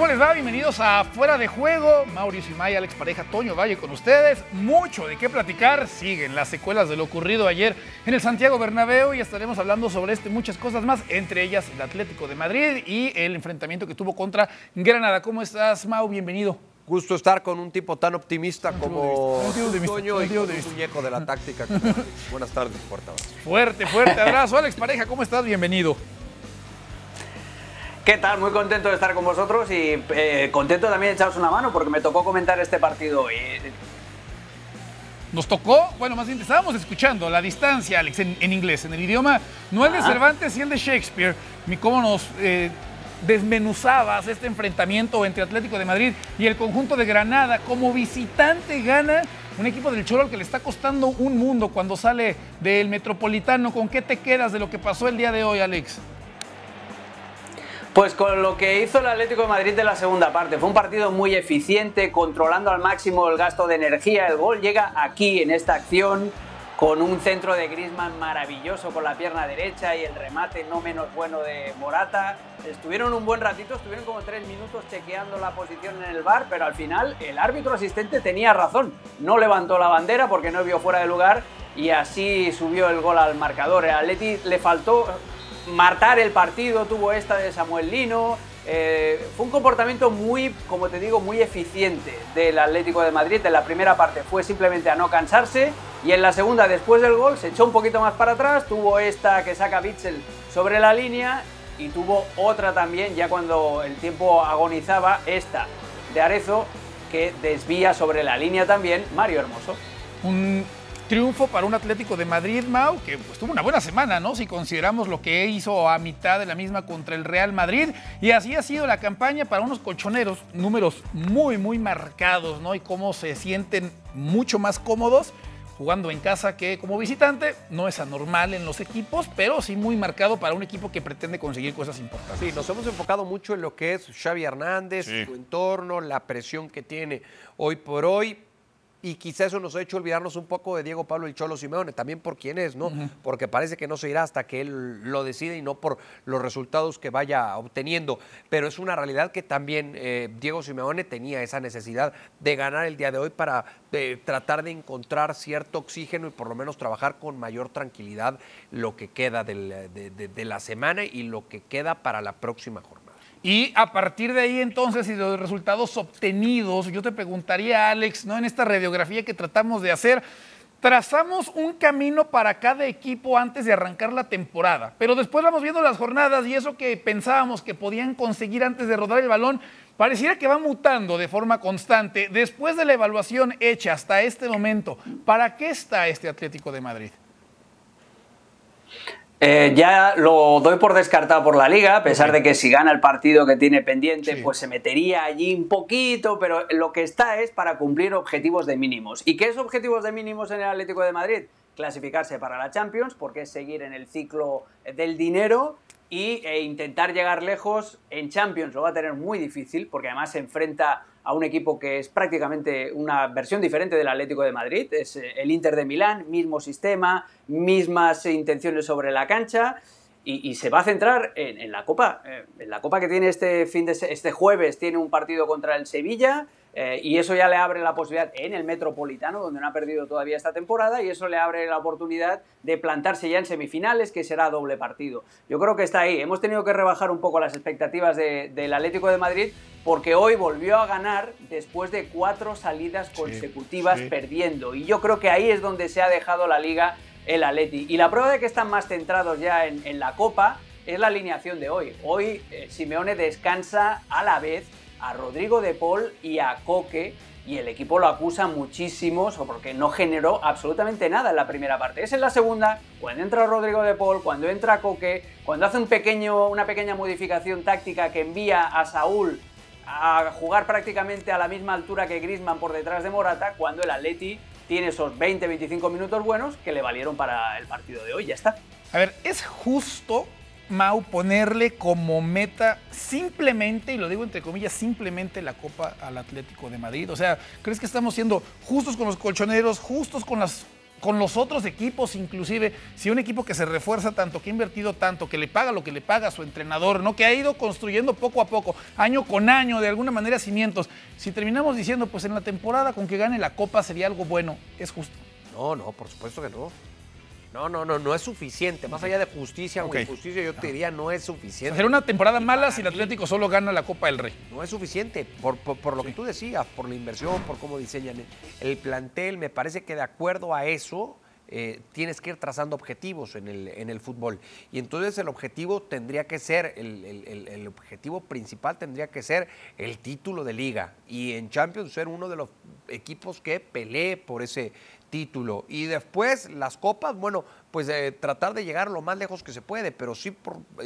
¿Cómo les va? Bienvenidos a Fuera de Juego. Mauricio y Maya, Alex Pareja, Toño Valle con ustedes. Mucho de qué platicar. Siguen las secuelas de lo ocurrido ayer en el Santiago Bernabéu y estaremos hablando sobre esto y muchas cosas más, entre ellas el Atlético de Madrid y el enfrentamiento que tuvo contra Granada. ¿Cómo estás, Mau? Bienvenido. Gusto estar con un tipo tan optimista como Toño y con un muñeco de la táctica. Buenas tardes, fuerte abrazo. Fuerte, fuerte abrazo. Alex Pareja, ¿cómo estás? Bienvenido. ¿Qué tal? Muy contento de estar con vosotros y eh, contento también de echaros una mano porque me tocó comentar este partido hoy. Nos tocó, bueno, más bien te estábamos escuchando la distancia, Alex, en, en inglés, en el idioma, no el de. Cervantes y el de Shakespeare, ni cómo nos eh, desmenuzabas este enfrentamiento entre Atlético de Madrid y el conjunto de Granada. Como visitante gana un equipo del Cholo al que le está costando un mundo cuando sale del Metropolitano. ¿Con qué te quedas de lo que pasó el día de hoy, Alex? Pues con lo que hizo el Atlético de Madrid en la segunda parte. Fue un partido muy eficiente, controlando al máximo el gasto de energía. El gol llega aquí, en esta acción, con un centro de Griezmann maravilloso con la pierna derecha y el remate no menos bueno de Morata. Estuvieron un buen ratito, estuvieron como tres minutos chequeando la posición en el bar, pero al final el árbitro asistente tenía razón. No levantó la bandera porque no vio fuera de lugar y así subió el gol al marcador. El Atleti le faltó matar el partido, tuvo esta de Samuel Lino. eh, fue un comportamiento muy, como te digo, muy eficiente del Atlético de Madrid. En la primera parte fue simplemente a no cansarse y en la segunda, después del gol, se echó un poquito más para atrás. Tuvo esta que saca Bitzel sobre la línea y tuvo otra también, ya cuando el tiempo agonizaba, esta de Arezo que desvía sobre la línea también Mario Hermoso. un triunfo para un Atlético de Madrid, Mau, que pues, tuvo una buena semana, ¿no? Si consideramos lo que hizo a mitad de la misma contra el Real Madrid. Y así ha sido la campaña para unos colchoneros, números muy, muy marcados, ¿no? Y cómo se sienten mucho más cómodos jugando en casa que como visitante. No es anormal en los equipos, pero sí muy marcado para un equipo que pretende conseguir cosas importantes. Sí, nos hemos enfocado mucho en lo que es Xavi Hernández, su entorno, la presión que tiene hoy por hoy. Y quizá eso nos ha hecho olvidarnos un poco de Diego Pablo el Cholo Simeone, también por quién es, ¿no? Porque parece que no se irá hasta que él lo decide y no por los resultados que vaya obteniendo. Pero es una realidad que también eh, Diego Simeone tenía esa necesidad de ganar el día de hoy para eh, tratar de encontrar cierto oxígeno y por lo menos trabajar con mayor tranquilidad lo que queda del- de, de- de la semana y lo que queda para la próxima jornada. Y a partir de ahí entonces y de los resultados obtenidos, yo te preguntaría, Alex, ¿no? En esta radiografía que tratamos de hacer, trazamos un camino para cada equipo antes de arrancar la temporada. Pero después vamos viendo las jornadas y eso que pensábamos que podían conseguir antes de rodar el balón, pareciera que va mutando de forma constante. Después de la evaluación hecha hasta este momento, ¿para qué está este Atlético de Madrid? Eh, ya lo doy por descartado por la liga, a pesar de que si gana el partido que tiene pendiente, Sí. pues se metería allí un poquito, pero lo que está es para cumplir objetivos de mínimos. ¿Y qué es objetivos de mínimos en el Atlético de Madrid? Clasificarse para la Champions, porque es seguir en el ciclo del dinero y e intentar llegar lejos en Champions. Lo va a tener muy difícil, porque además se enfrenta a un equipo que es prácticamente una versión diferente del Atlético de Madrid, es eh, el Inter de Milán, mismo sistema, mismas intenciones sobre la cancha y, se va a centrar en, en la Copa, eh, en la Copa que tiene este fin de este jueves tiene un partido contra el Sevilla eh, y eso ya le abre la posibilidad en el Metropolitano donde no ha perdido todavía esta temporada y eso le abre la oportunidad de plantarse ya en semifinales que será doble partido. Yo creo que está ahí. Hemos tenido que rebajar un poco las expectativas de- del Atlético de Madrid porque hoy volvió a ganar después de cuatro salidas consecutivas sí. perdiendo. Y yo creo que ahí es donde se ha dejado la liga el Atleti. Y la prueba de que están más centrados ya en, en la Copa es la alineación de hoy. Hoy eh, Simeone descansa a la vez a Rodrigo de Paul y a Coque. y el equipo lo acusa muchísimo porque no generó absolutamente nada en la primera parte. Es en la segunda, cuando entra Rodrigo de Paul, cuando entra Coque, cuando hace un pequeño, una pequeña modificación táctica que envía a Saúl a jugar prácticamente a la misma altura que Griezmann por detrás de Morata, cuando el Atleti tiene esos 20-25 minutos buenos que le valieron para el partido de hoy. Ya está. A ver, es justo Mau, ponerle como meta simplemente, y lo digo entre comillas, simplemente la Copa al Atlético de Madrid? O sea, ¿crees que estamos siendo justos con los colchoneros, justos con las con los otros equipos, inclusive, si un equipo que se refuerza tanto, que ha invertido tanto, que le paga lo que le paga a su entrenador, ¿no? que ha ido construyendo poco a poco, año con año, de alguna manera cimientos, si terminamos diciendo, pues en la temporada con que gane la Copa sería algo bueno, ¿es justo? No, no, por supuesto que no. No, no, no, no es suficiente. Más allá de justicia o injusticia, yo te diría no es suficiente. Será una temporada mala si el Atlético solo gana la Copa del Rey. No es suficiente, por, por, lo que tú decías, por la inversión, por cómo diseñan el, plantel. Me parece que de acuerdo a eso eh, tienes que ir trazando objetivos en el, en el fútbol. Y entonces el objetivo tendría que ser, el, el, objetivo principal tendría que ser el título de liga. Y en Champions ser uno de los equipos que pelee por ese título. Y después las copas, bueno, pues eh, tratar de llegar lo más lejos que se puede, pero sí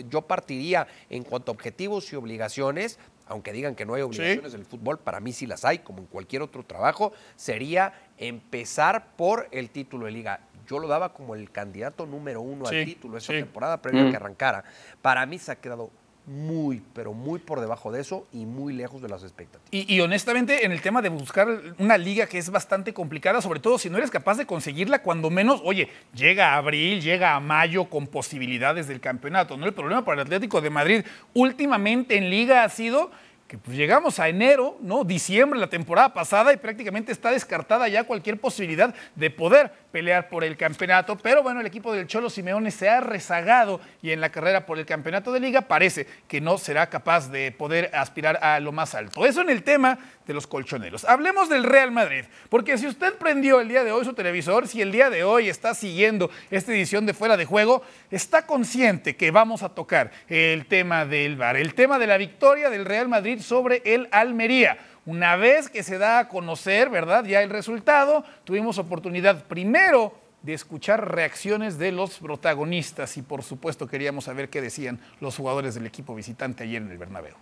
yo partiría en cuanto a objetivos y obligaciones, aunque digan que no hay obligaciones en el fútbol, para mí sí las hay, como en cualquier otro trabajo, sería empezar por el título de liga. Yo lo daba como el candidato número uno al título esa temporada previa a que arrancara. Para mí se ha quedado muy, pero muy por debajo de eso y muy lejos de las expectativas. Y, honestamente, en el tema de buscar una liga que es bastante complicada, sobre todo si no eres capaz de conseguirla, cuando menos, oye, llega a abril, llega a mayo con posibilidades del campeonato. ¿no? El problema para el Atlético de Madrid últimamente en liga ha sido pues llegamos a enero, ¿no? Diciembre, la temporada pasada, y prácticamente está descartada ya cualquier posibilidad de poder pelear por el campeonato. Pero bueno, el equipo del Cholo Simeone se ha rezagado y en la carrera por el campeonato de liga parece que no será capaz de poder aspirar a lo más alto. Eso en el tema de los colchoneros. Hablemos del Real Madrid, porque si usted prendió el día de hoy su televisor, si el día de hoy está siguiendo esta edición de Fuera de Juego, está consciente que vamos a tocar el tema del VAR, el tema de la victoria del Real Madrid sobre el Almería. Una vez que se da a conocer, ¿verdad? Ya el resultado, tuvimos oportunidad primero de escuchar reacciones de los protagonistas y por supuesto queríamos saber qué decían los jugadores del equipo visitante ayer en el Bernabéu.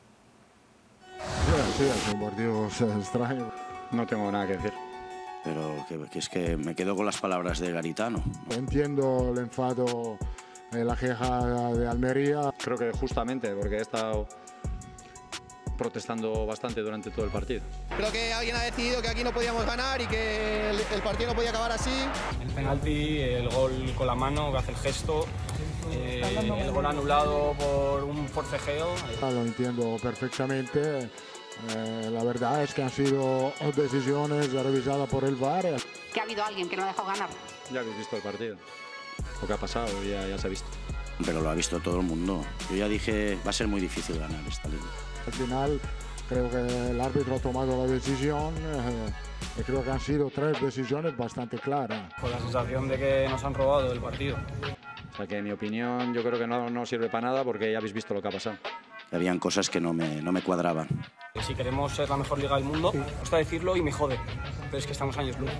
Sí, es un partido extraño. No tengo nada que decir. Pero que, es que me quedo con las palabras de Garitano. Entiendo el enfado, eh, la queja de Almería. Creo que justamente porque he estado protestando bastante durante todo el partido. Creo que alguien ha decidido que aquí no podíamos ganar y que el, partido no podía acabar así. El penalti, el gol con la mano, que hace el gesto, eh, el gol anulado por un forcejeo. Lo entiendo perfectamente. Eh, la verdad es que han sido decisiones revisadas por el VAR. Que ha habido alguien que no dejó ganar. Ya habéis visto el partido. Lo que ha pasado ya, ya se ha visto. Pero lo ha visto todo el mundo. Yo ya dije, va a ser muy difícil ganar esta liga. Al final creo que el árbitro ha tomado la decisión eh, y creo que han sido tres decisiones bastante claras. Con la sensación de que nos han robado el partido. O sea que en mi opinión yo creo que no, no sirve para nada porque ya habéis visto lo que ha pasado. Habían cosas que no me, no me cuadraban. Si queremos ser la mejor liga del mundo, me gusta decirlo y me jode, pero es que estamos años luz.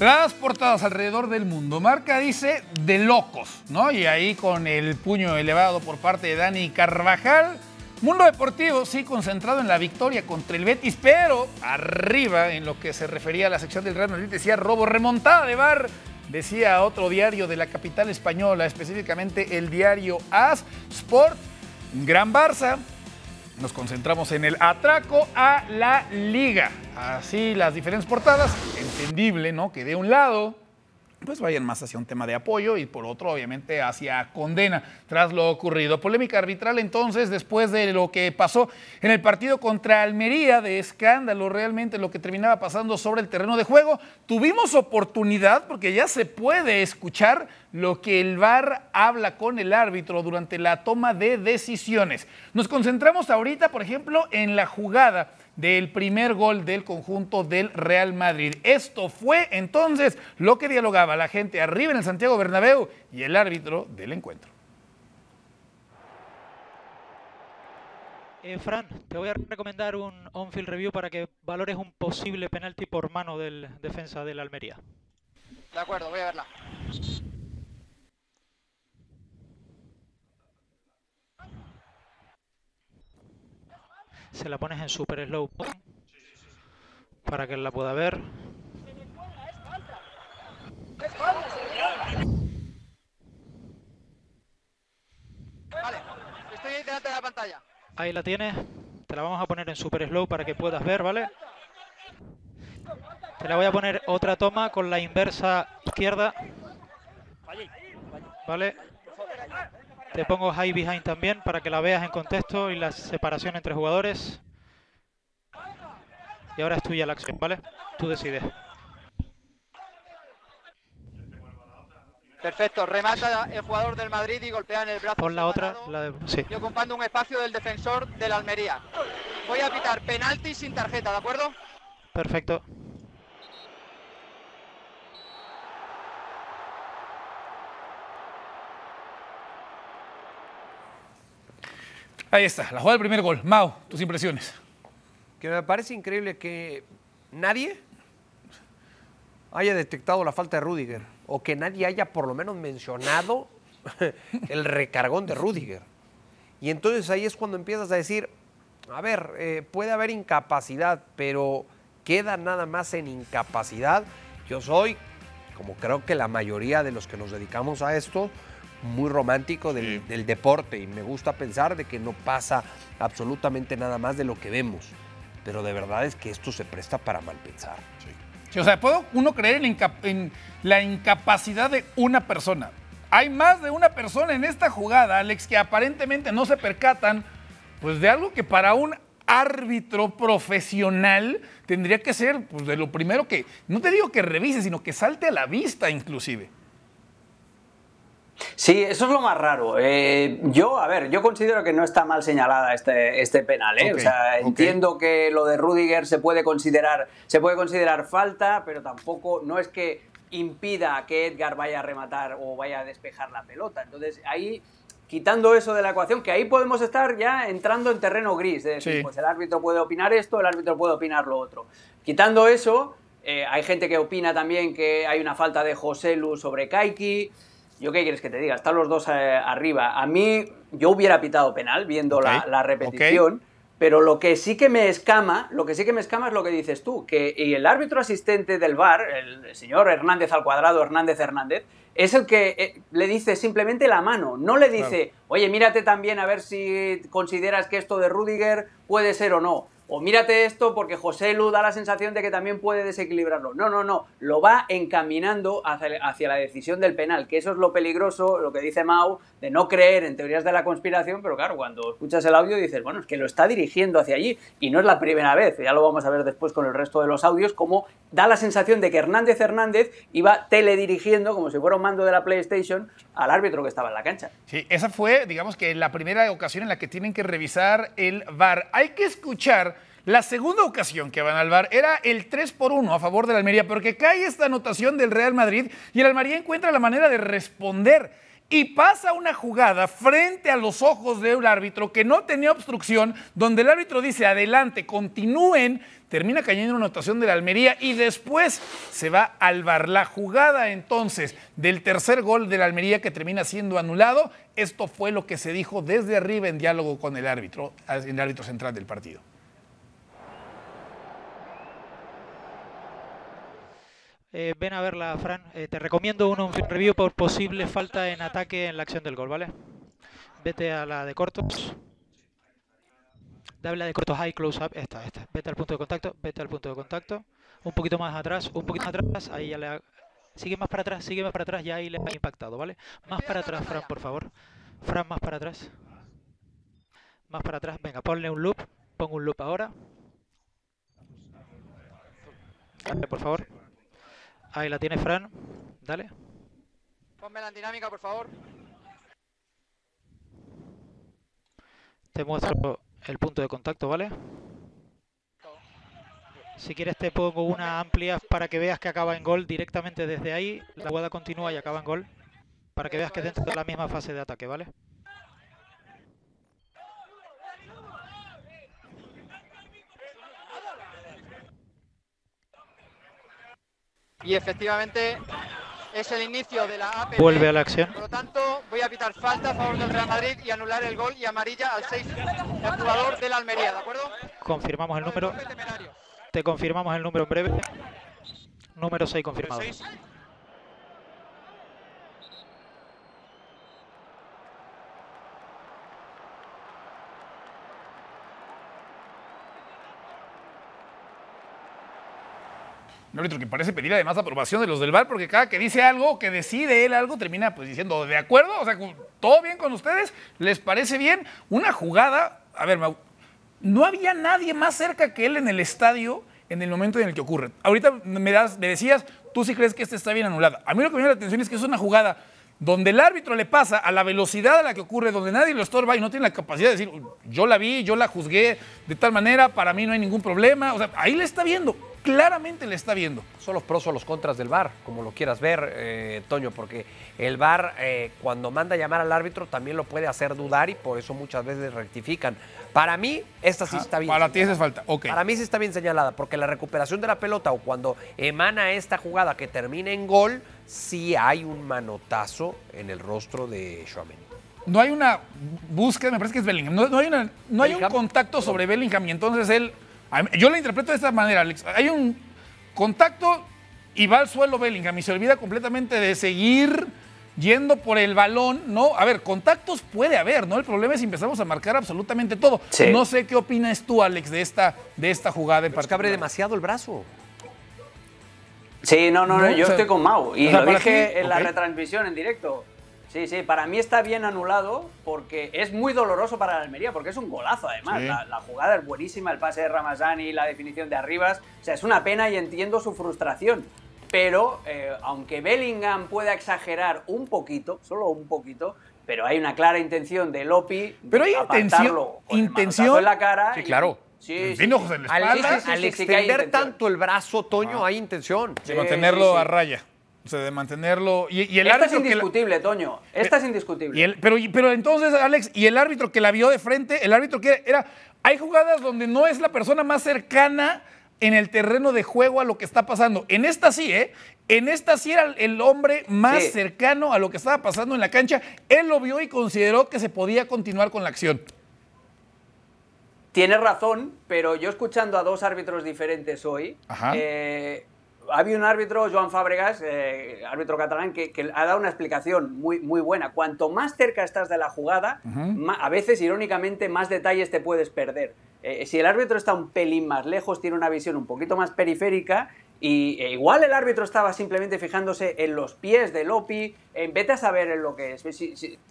Las portadas alrededor del mundo. Marca dice de locos, ¿no? Y ahí con el puño elevado por parte de Dani Carvajal. Mundo Deportivo, sí, concentrado en la victoria contra el Betis, pero arriba en lo que se refería a la sección del Real Madrid, decía robo, remontada de bar, decía otro diario de la capital española, específicamente el diario AS Sport, Gran Barça, nos concentramos en el atraco a la liga. Así las diferentes portadas, entendible, ¿no? Que de un lado pues vayan más hacia un tema de apoyo y por otro, obviamente, hacia condena tras lo ocurrido. Polémica arbitral entonces, después de lo que pasó en el partido contra Almería, de escándalo realmente lo que terminaba pasando sobre el terreno de juego. Tuvimos oportunidad, porque ya se puede escuchar lo que el VAR habla con el árbitro durante la toma de decisiones. Nos concentramos ahorita, por ejemplo, en la jugada del primer gol del conjunto del Real Madrid. Esto fue entonces lo que dialogaba la gente arriba en el Santiago Bernabéu y el árbitro del encuentro. Eh, Fran, te voy a recomendar un on-field review para que valores un posible penalti por mano del defensa del Almería. De acuerdo, voy a verla. Se la pones en super slow para que la pueda ver. Vale, estoy ahí delante de la pantalla. Ahí la tienes. Te la vamos a poner en super slow para que puedas ver, ¿vale? Te la voy a poner otra toma con la inversa izquierda. ¿Vale? Te pongo high behind también para que la veas en contexto y la separación entre jugadores. Y ahora es tuya la acción, ¿vale? Tú decides. Perfecto, remata el jugador del Madrid y golpea en el brazo. Pon la otra, la de... Sí. Y ocupando un espacio del defensor del Almería. Voy a pitar penalti sin tarjeta, ¿de acuerdo? Perfecto. Ahí está, la jugada del primer gol. Mau, tus impresiones. Que me parece increíble que nadie haya detectado la falta de Rudiger o que nadie haya por lo menos mencionado el recargón de Rudiger. Y entonces ahí es cuando empiezas a decir, a ver, eh, puede haber incapacidad, pero queda nada más en incapacidad. Yo soy, como creo que la mayoría de los que nos dedicamos a esto, muy romántico del, del deporte y me gusta pensar de que no pasa absolutamente nada más de lo que vemos. Pero de verdad es que esto se presta para mal pensar. Sí, o sea, puedo uno creer en la, inca- en la incapacidad de una persona. Hay más de una persona en esta jugada, Alex, que aparentemente no se percatan pues de algo que para un árbitro profesional tendría que ser pues, de lo primero que, no te digo que revise, sino que salte a la vista inclusive. Sí, eso es lo más raro. Eh, yo, a ver, yo considero que no está mal señalada este, este penal. ¿eh? O sea, entiendo que lo de Rudiger se puede considerar, se puede considerar falta, pero tampoco no es que impida que Edgar vaya a rematar o vaya a despejar la pelota. Entonces ahí quitando eso de la ecuación, que ahí podemos estar ya entrando en terreno gris. Es decir, Sí. pues el árbitro puede opinar esto, el árbitro puede opinar lo otro. Quitando eso, eh, hay gente que opina también que hay una falta de José Lu sobre Kaiki. ¿Yo qué quieres que te diga? Están los dos eh, arriba. A mí, yo hubiera pitado penal viendo la, repetición. Pero lo que sí que me escama, lo que sí que me escama es lo que dices tú, que y el árbitro asistente del VAR, el señor Hernández al cuadrado, Hernández Hernández, es el que eh, le dice simplemente la mano, no le dice, oye, mírate también a ver si consideras que esto de Rudiger puede ser o no. O mírate esto porque José Lu da la sensación de que también puede desequilibrarlo. No, no, no. Lo va encaminando hacia, la decisión del penal, que eso es lo peligroso, lo que dice Mau, de no creer en teorías de la conspiración, pero claro, cuando escuchas el audio dices, bueno, es que lo está dirigiendo hacia allí. Y no es la primera vez, ya lo vamos a ver después con el resto de los audios, como da la sensación de que Hernández Hernández iba teledirigiendo, como si fuera un mando de la PlayStation, al árbitro que estaba en la cancha. Sí, esa fue, digamos que la primera ocasión en la que tienen que revisar el VAR. Hay que escuchar la segunda ocasión que van al VAR. Era el 3 por 1 a favor de la Almería, porque cae esta anotación del Real Madrid y el Almería encuentra la manera de responder. Y pasa una jugada frente a los ojos del árbitro que no tenía obstrucción, donde el árbitro dice adelante, continúen, termina cayendo una anotación de la Almería y después se va al VAR. La jugada entonces del tercer gol de la Almería que termina siendo anulado, esto fue lo que se dijo desde arriba en diálogo con el árbitro, el árbitro central del partido. Eh, ven a verla, Fran. Eh, te recomiendo un on-field review por posible falta en ataque en la acción del gol, ¿vale? Vete a la de cortos. Dale la de cortos high close up. Esta, esta. Vete al punto de contacto. Vete al punto de contacto. Un poquito más atrás. Un poquito más atrás. Ahí ya le ha... Sigue más para atrás. Sigue más para atrás. Ya ahí le ha impactado, ¿vale? Más para atrás, Fran, por favor. Fran, más para atrás. Más para atrás. Venga, ponle un loop. Pon un loop ahora. Dale, por favor. Ahí la tiene Fran. Dale. Ponme la dinámica, por favor. Te muestro el punto de contacto, ¿vale? Si quieres te pongo una amplia para que veas que acaba en gol directamente desde ahí. La jugada continúa y acaba en gol. Para que veas que dentro de la misma fase de ataque, ¿vale? Y efectivamente es el inicio de la APP. Vuelve a la acción. Por lo tanto, voy a pitar falta a favor del Real Madrid y anular el gol y amarilla al 6 el jugador del Almería, ¿de acuerdo? Confirmamos el número. Te confirmamos el número en breve. Número 6 confirmado. Un árbitro que parece pedir además aprobación de los del VAR, porque cada que dice algo, que decide él algo, termina pues diciendo, ¿de acuerdo? O sea, ¿todo bien con ustedes? ¿Les parece bien? Una jugada, a ver, no había nadie más cerca que él en el estadio en el momento en el que ocurre. Ahorita me, das, me decías, tú sí crees que este está bien anulado. A mí lo que me llama la atención es que es una jugada donde el árbitro le pasa a la velocidad a la que ocurre, donde nadie lo estorba y no tiene la capacidad de decir, yo la vi, yo la juzgué de tal manera, para mí no hay ningún problema. O sea, ahí le está viendo claramente le está viendo. Son los pros o los contras del VAR, como lo quieras ver, eh, Toño, porque el VAR eh, cuando manda a llamar al árbitro también lo puede hacer dudar y por eso muchas veces rectifican. Para mí, esta sí está bien. Para ti es falta, ok. Para mí sí está bien señalada, porque la recuperación de la pelota o cuando emana esta jugada que termina en gol, sí hay un manotazo en el rostro de Schwameni. No hay una búsqueda, me parece que es Bellingham. No, hay, una, no hay un contacto sobre Bellingham y entonces él yo la interpreto de esta manera, Alex. Hay un contacto y va al suelo Bellingham y se olvida completamente de seguir yendo por el balón, ¿no? A ver, contactos puede haber, ¿no? El problema es si empezamos a marcar absolutamente todo. No sé qué opinas tú, Alex, de esta, de esta jugada es que abre demasiado el brazo. Sí, no, no, yo estoy con Mau. Y lo dije en la retransmisión en directo. Sí, sí, para mí está bien anulado porque es muy doloroso para la Almería, porque es un golazo además. La, jugada es buenísima, el pase de Ramazani, la definición de Arribas. O sea, es una pena y entiendo su frustración. Pero eh, aunque Bellingham pueda exagerar un poquito, solo un poquito, pero hay una clara intención de Lopi pero hay intención, intención en la cara. Sí, claro. Sí, sí, al, extender tanto el brazo, Toño, hay intención. De mantenerlo a raya. O sea, de mantenerlo. Y, el Esta es indiscutible, Toño. Esta es indiscutible. pero, pero entonces, Alex, y el árbitro que la vio de frente, el árbitro que era. Hay jugadas donde no es la persona más cercana en el terreno de juego a lo que está pasando. En esta sí, ¿eh? En esta sí era el hombre más cercano a lo que estaba pasando en la cancha. Él lo vio y consideró que se podía continuar con la acción. Tienes razón, pero yo escuchando a dos árbitros diferentes hoy, eh, había un árbitro, Joan Fábregas, eh, árbitro catalán, que, ha dado una explicación muy, muy buena. Cuanto más cerca estás de la jugada, a veces, irónicamente, más detalles te puedes perder. Eh, si el árbitro está un pelín más lejos, tiene una visión un poquito más periférica, y e igual el árbitro estaba simplemente fijándose en los pies de Lopi, en vete a saber en lo que es.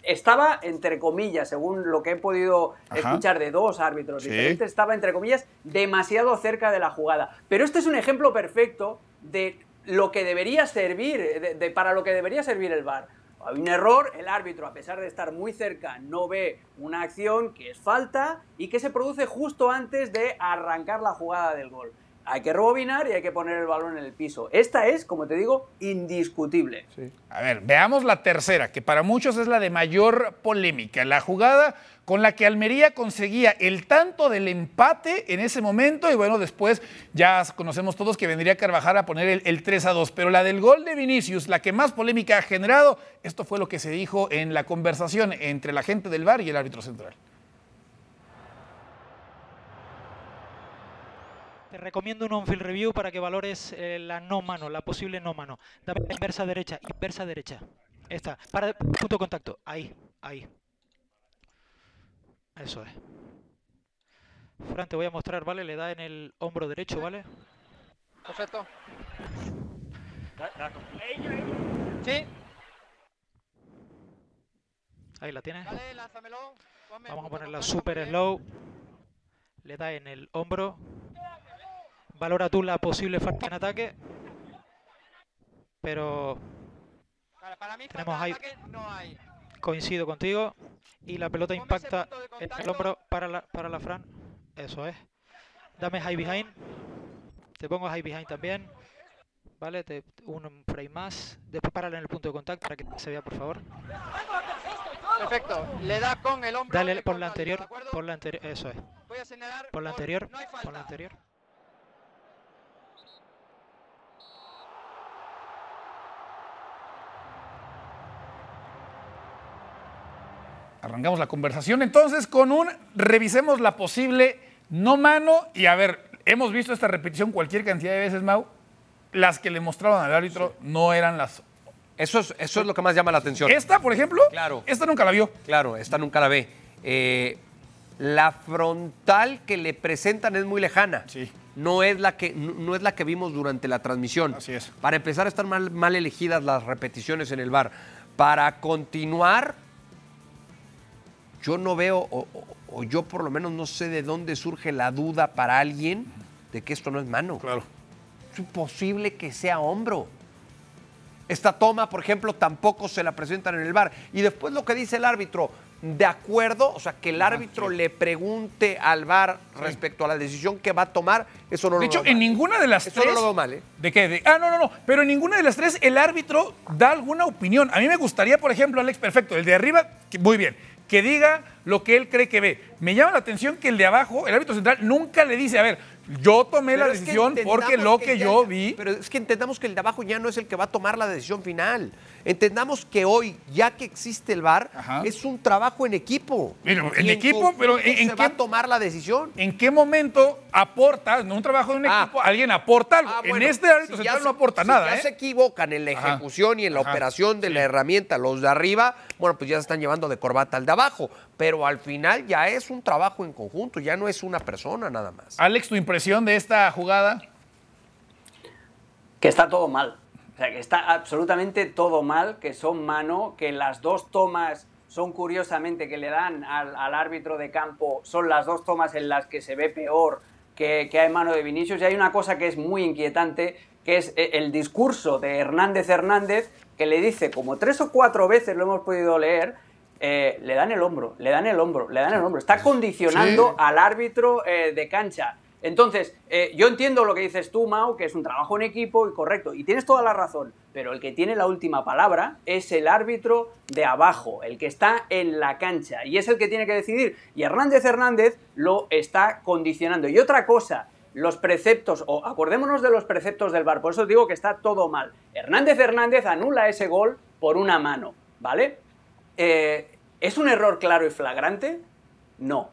estaba, entre comillas, según lo que he podido escuchar de dos árbitros diferentes, estaba, entre comillas, demasiado cerca de la jugada. Pero este es un ejemplo perfecto de lo que debería servir, para lo que debería servir el VAR. Hay un error, el árbitro, a pesar de estar muy cerca, no ve una acción que es falta y que se produce justo antes de arrancar la jugada del gol. Hay que rebobinar y hay que poner el balón en el piso. Esta es, como te digo, indiscutible. A ver, veamos la tercera, que para muchos es la de mayor polémica. La jugada con la que Almería conseguía el tanto del empate en ese momento y bueno, después ya conocemos todos que vendría Carvajal a poner el, 3 a 2, pero la del gol de Vinicius, la que más polémica ha generado, esto fue lo que se dijo en la conversación entre la gente del VAR y el árbitro central. Te recomiendo un on-field review para que valores eh, la no mano, la posible no mano. Dame inversa derecha, inversa derecha. Esta, para punto de contacto. Ahí, ahí. Eso es. Fran, te voy a mostrar, ¿vale? Le da en el hombro derecho, ¿vale? Perfecto. Sí. Ahí la tienes. Vamos a ponerla super slow. Le da en el hombro. Valora tú la posible falta en ataque. Pero para mí tenemos ahí. No hay. Coincido contigo. Y la pelota impacta en el hombro para la, para la Fran. Eso es. Dame high behind. Te pongo high behind también. Vale, te, un frame más. Después párale en el punto de contacto para que se vea, por favor. Perfecto. Le da con el hombro. Dale por la anterior. Por la anterior. Eso es. Por la anterior. por la anterior. Arrancamos la conversación entonces con un revisemos la posible no mano y a ver, hemos visto esta repetición cualquier cantidad de veces, Mau. Las que le mostraron al árbitro no eran las Eso es, eso es lo que más llama la atención. Esta, por ejemplo, Claro. esta nunca la vio. Claro, esta nunca la ve. Eh, la frontal que le presentan es muy lejana. Sí. No es la que, no es la que vimos durante la transmisión. Así es. Para empezar, están mal, mal elegidas las repeticiones en el bar. Para continuar, yo no veo, o, yo por lo menos no sé de dónde surge la duda para alguien de que esto no es mano. Claro. Es imposible que sea hombro. Esta toma, por ejemplo, tampoco se la presentan en el bar. Y después lo que dice el árbitro, de acuerdo, o sea, que el árbitro le pregunte al bar respecto a la decisión que va a tomar, eso no De lo hecho, veo en mal. ninguna de las Eso tres. no lo veo mal, ¿eh? ¿De qué? De- ah, no, no, no. Pero en ninguna de las tres el árbitro da alguna opinión. A mí me gustaría, por ejemplo, Alex, perfecto, el de arriba, muy bien, que diga lo que él cree que ve. Me llama la atención que el de abajo, el árbitro central, nunca le dice, a ver, yo tomé la Pero decisión porque lo que, yo vi. Pero es que entendamos que el de abajo ya no es el que va a tomar la decisión final. Entendamos que hoy, ya que existe el VAR, es un trabajo en equipo. Pero, en equipo, pero ¿en- en se qué- va a tomar la decisión. ¿En qué momento aporta, en un trabajo de un equipo, alguien aporta algo? Ah, en este árbitro si ya central se- no aporta si nada, ya ¿eh? se equivocan en la Ajá. ejecución y en la Ajá. operación de la herramienta los de arriba, bueno, pues ya se están llevando de corbata al de abajo. Pero al final ya es un trabajo en conjunto, ya no es una persona nada más. Alex, tu impresión de esta jugada. que está todo mal. O sea, que está absolutamente todo mal, que son mano, que las dos tomas son curiosamente que le dan al, al árbitro de campo, son las dos tomas en las que se ve peor que, que hay mano de Vinicius. Y hay una cosa que es muy inquietante, que es eh, el discurso de Hernández Hernández, que le dice, como tres o cuatro veces lo hemos podido leer, eh, le dan el hombro, le dan el hombro, le dan el hombro. Está condicionando Sí. al árbitro eh, de cancha. Entonces, eh, yo entiendo lo que dices tú, Mau, que es un trabajo en equipo y correcto, y tienes toda la razón, pero el que tiene la última palabra es el árbitro de abajo, el que está en la cancha, y es el que tiene que decidir. Y Hernández Hernández lo está condicionando. Y otra cosa, los preceptos, o acordémonos de los preceptos del VAR, por eso digo que está todo mal. Hernández Hernández anula ese gol por una mano, ¿vale? Eh, ¿Es un error claro y flagrante? No,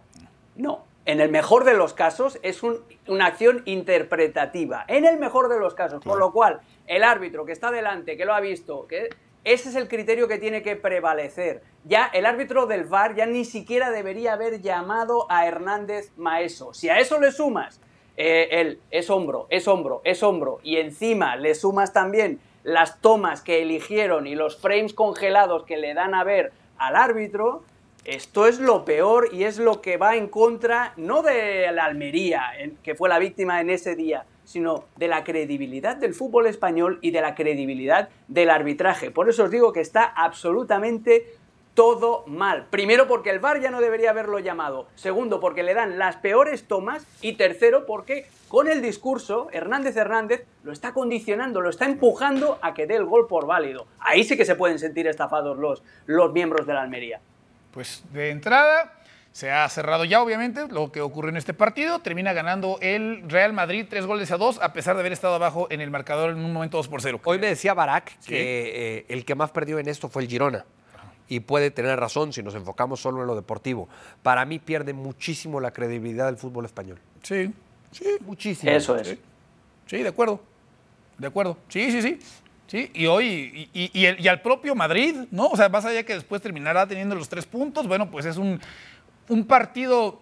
no. En el mejor de los casos es un- una acción interpretativa. En el mejor de los casos. Por lo cual, el árbitro que está delante, que lo ha visto, que ese es el criterio que tiene que prevalecer. Ya el árbitro del VAR ya ni siquiera debería haber llamado a Hernández Maeso. Si a eso le sumas eh, el es hombro, es hombro, es hombro, y encima le sumas también las tomas que eligieron y los frames congelados que le dan a ver al árbitro, esto es lo peor y es lo que va en contra no de la Almería, que fue la víctima en ese día, sino de la credibilidad del fútbol español y de la credibilidad del arbitraje. Por eso os digo que está absolutamente todo mal. Primero porque el VAR ya no debería haberlo llamado. Segundo porque le dan las peores tomas. Y tercero porque con el discurso Hernández Hernández lo está condicionando, lo está empujando a que dé el gol por válido. Ahí sí que se pueden sentir estafados los, los miembros de la Almería. Pues de entrada se ha cerrado ya, obviamente, lo que ocurrió en este partido. Termina ganando el Real Madrid tres goles a dos, a pesar de haber estado abajo en el marcador en un momento 2 por 0. Hoy me decía Barak que eh, el que más perdió en esto fue el Girona. Y puede tener razón si nos enfocamos solo en lo deportivo. Para mí pierde muchísimo la credibilidad del fútbol español. Sí, sí. Muchísimo. Eso es. Sí, Sí, de acuerdo. De acuerdo. Sí, sí, sí. Sí, y hoy, y, y- y el- y al propio Madrid, ¿no? O sea, más allá que después terminará teniendo los tres puntos, bueno, pues es un, un partido.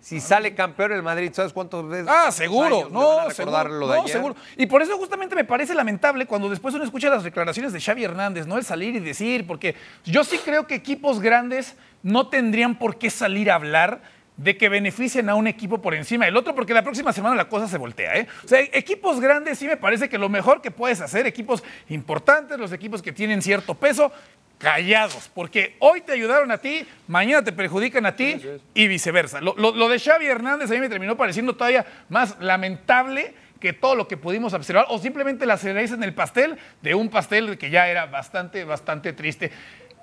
Si sale campeón el Madrid, ¿sabes cuántas veces? Ah, seguro, no, recordar seguro, lo de no, ayer? seguro. Y por eso justamente me parece lamentable cuando después uno escucha las declaraciones de Xavi Hernández, ¿no? El salir y decir, porque yo sí creo que equipos grandes no tendrían por qué salir a hablar de que beneficien a un equipo por encima del otro, porque la próxima semana la cosa se voltea, ¿eh? O sea, equipos grandes sí me parece que lo mejor que puedes hacer, equipos importantes, los equipos que tienen cierto peso, callados, porque hoy te ayudaron a ti, mañana te perjudican a ti y viceversa. Lo, lo- lo de Xavi Hernández a mí me terminó pareciendo todavía más lamentable que todo lo que pudimos observar, o simplemente la cereza en el pastel de un pastel que ya era bastante, bastante triste.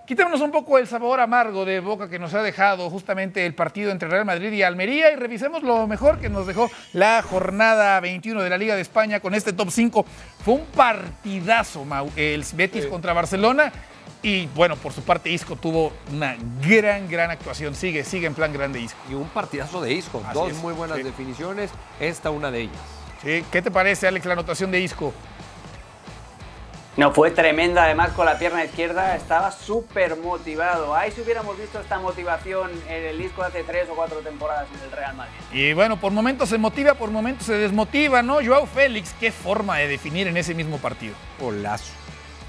Quítanos un poco el sabor amargo de boca que nos ha dejado justamente el partido entre Real Madrid y Almería y revisemos lo mejor que nos dejó la jornada 21 de la Liga de España con este top 5. Fue un partidazo, Mau, el Betis contra Barcelona Y bueno, por su parte, Isco tuvo una gran, gran actuación. Sigue, sigue en plan grande Isco. Y un partidazo de Isco. Así Dos es, muy buenas sí. definiciones. Esta una de ellas. Sí, ¿Qué te parece, Alex, la anotación de Isco? No, fue tremenda, además con la pierna izquierda, estaba súper motivado. Ahí si hubiéramos visto esta motivación en el disco hace tres o cuatro temporadas en el Real Madrid. Y bueno, por momentos se motiva, por momentos se desmotiva, ¿no? Joao Félix, qué forma de definir en ese mismo partido. Golazo.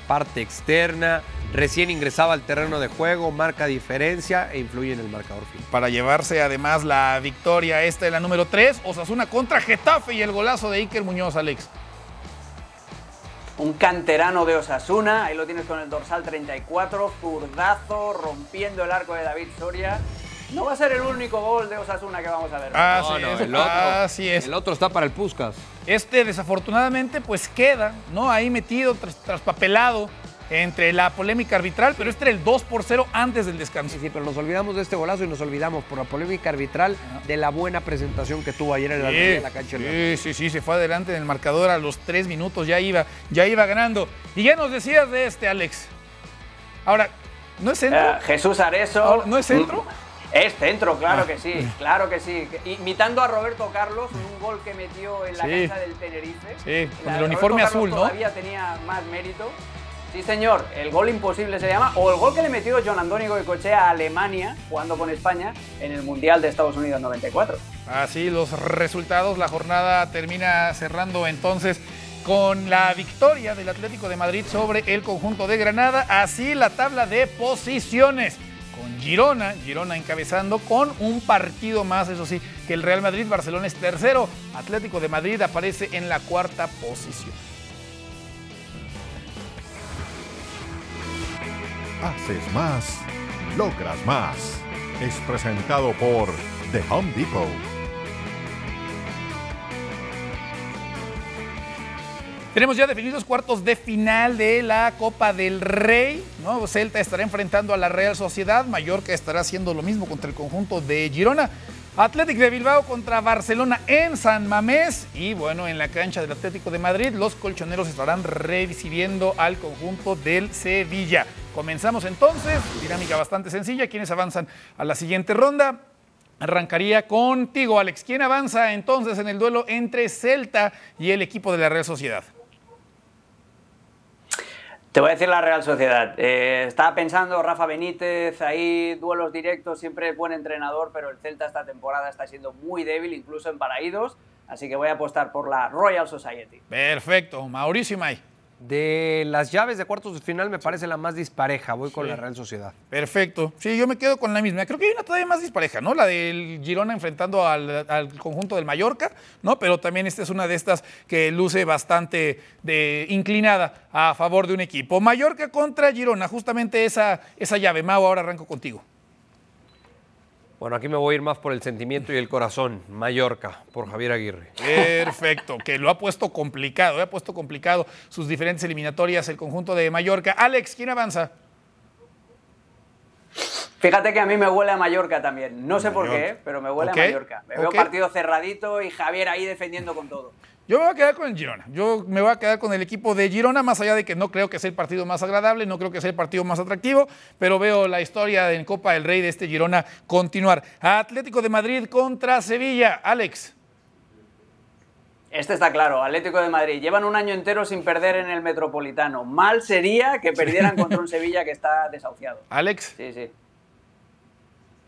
Parte externa, recién ingresaba al terreno de juego, marca diferencia e influye en el marcador final. Para llevarse además la victoria, esta es la número 3, Osasuna contra Getafe y el golazo de Iker Muñoz, Alex. Un canterano de Osasuna, ahí lo tienes con el dorsal 34, zurdazo, rompiendo el arco de David Soria. No va a ser el único gol de Osasuna que vamos a ver. Así No, no, es, el otro, así es. El otro está para el Puskas. Este desafortunadamente pues queda, ¿no? Ahí metido, tras- traspapelado entre la polémica arbitral, pero este era el 2 por 0 antes del descanso. Sí, sí, pero nos olvidamos de este golazo y nos olvidamos por la polémica arbitral de la buena presentación que tuvo ayer en la, en la cancha. sí, sí, sí, se fue adelante en el marcador a los tres minutos, ya iba, ya iba ganando. Y ya nos decías de este, Alex. Ahora, ¿no es centro? Eh, Jesús. Ahora, ¿No es centro? Es centro, claro Ah. que sí, claro que sí. Imitando a Roberto Carlos, en un gol que metió en la Sí. cancha del Tenerife. Sí, con el de uniforme Roberto azul, Carlos ¿no? Todavía tenía más mérito. Sí, señor, el gol imposible se llama, o el gol que le metió John Antonio Goicoechea a Alemania, jugando con España, en el Mundial de Estados Unidos 94. Así los resultados, la jornada termina cerrando entonces con la victoria del Atlético de Madrid sobre el conjunto de Granada. Así la tabla de posiciones. Con Girona, Girona encabezando con un partido más, eso sí, que el Real Madrid, Barcelona es tercero, Atlético de Madrid aparece en la cuarta posición. Haces más, logras más. Es presentado por The Home Depot. Tenemos ya definidos cuartos de final de la Copa del Rey. ¿no? Celta estará enfrentando a la Real Sociedad. Mallorca estará haciendo lo mismo contra el conjunto de Girona. Athletic de Bilbao contra Barcelona en San Mamés. Y bueno, en la cancha del Atlético de Madrid, los colchoneros estarán recibiendo al conjunto del Sevilla. Comenzamos entonces. Dinámica bastante sencilla. ¿Quiénes avanzan a la siguiente ronda? Arrancaría contigo, Alex. ¿Quién avanza entonces en el duelo entre Celta y el equipo de la Real Sociedad? Te voy a decir la Real Sociedad. Eh, estaba pensando Rafa Benítez, ahí duelos directos, siempre es buen entrenador, pero el Celta esta temporada está siendo muy débil, incluso en paraídos. Así que voy a apostar por la Royal Society. Perfecto. Mauricio May. De las llaves de cuartos de final me parece la más dispareja. Voy con la Real Sociedad. Perfecto. Sí, yo me quedo con la misma. Creo que hay una todavía más dispareja, ¿no? La del Girona enfrentando al, al conjunto del Mallorca, ¿no? Pero también esta es una de estas que luce bastante de, inclinada a favor de un equipo. Mallorca contra Girona, justamente esa, esa llave. Mau, ahora arranco contigo. Bueno, aquí me voy a ir más por el sentimiento y el corazón. Mallorca, por Javier Aguirre. Perfecto, que lo ha puesto complicado, ha puesto complicado sus diferentes eliminatorias el conjunto de Mallorca. Alex, ¿quién avanza? Fíjate que a mí me huele a Mallorca también. No sé por qué, pero me huele a Mallorca. Me veo ok. partido cerradito y Javier ahí defendiendo con todo. Yo me voy a quedar con el Girona. Yo me voy a quedar con el equipo de Girona, más allá de que no creo que sea el partido más agradable, no creo que sea el partido más atractivo, pero veo la historia en Copa del Rey de este Girona continuar. Atlético de Madrid contra Sevilla. Alex. Este está claro, Atlético de Madrid. Llevan un año entero sin perder en el Metropolitano. Mal sería que perdieran contra un Sevilla que está desahuciado. Alex. Sí, sí.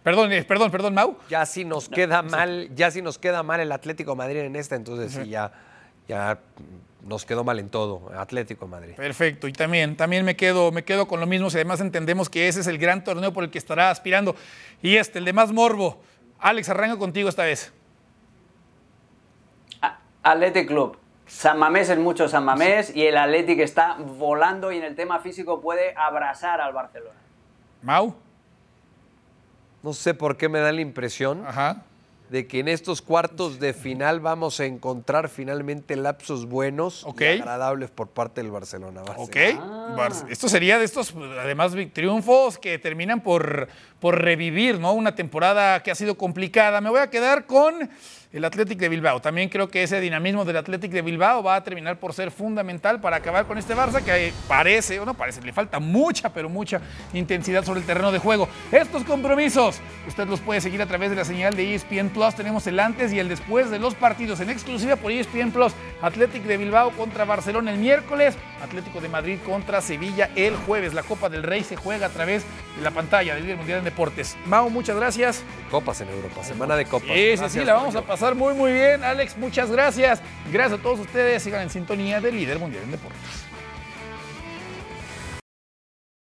Perdón, eh, perdón, perdón, Mau. Ya si nos queda mal, ya si nos queda mal el Atlético de Madrid en esta, entonces sí, ya, ya nos quedó mal en todo. Atlético de Madrid. Perfecto, y también, también me quedo, me quedo con lo mismo, si además entendemos que ese es el gran torneo por el que estará aspirando. Y este, el de más morbo. Alex, arranco contigo esta vez. Athletic Club. San Mamés es mucho San Mamés y el Athletic está volando y en el tema físico puede abrazar al Barcelona. Mau. No sé por qué me da la impresión de que en estos cuartos de final vamos a encontrar finalmente lapsos buenos y agradables por parte del Barcelona. Ok. Bar- Esto sería de estos, además, triunfos que terminan por, por revivir, ¿no? Una temporada que ha sido complicada. Me voy a quedar con el Athletic de Bilbao. También creo que ese dinamismo del Athletic de Bilbao va a terminar por ser fundamental para acabar con este Barça que parece, o no parece, le falta mucha, pero mucha intensidad sobre el terreno de juego. Estos compromisos, usted los puede seguir a través de la señal de ESPN Plus. Tenemos el antes y el después de los partidos en exclusiva por ESPN Plus. Athletic de Bilbao contra Barcelona el miércoles, Atlético de Madrid contra Sevilla el jueves. La Copa del Rey se juega a través de la pantalla del Líder Mundial en Deportes. Mau, muchas gracias. Copas en Europa, semana de copas. Sí, sí, sí, la vamos a pasar muy, muy bien. Alex, muchas gracias. Gracias a todos ustedes. Sigan en sintonía del Líder Mundial en Deportes.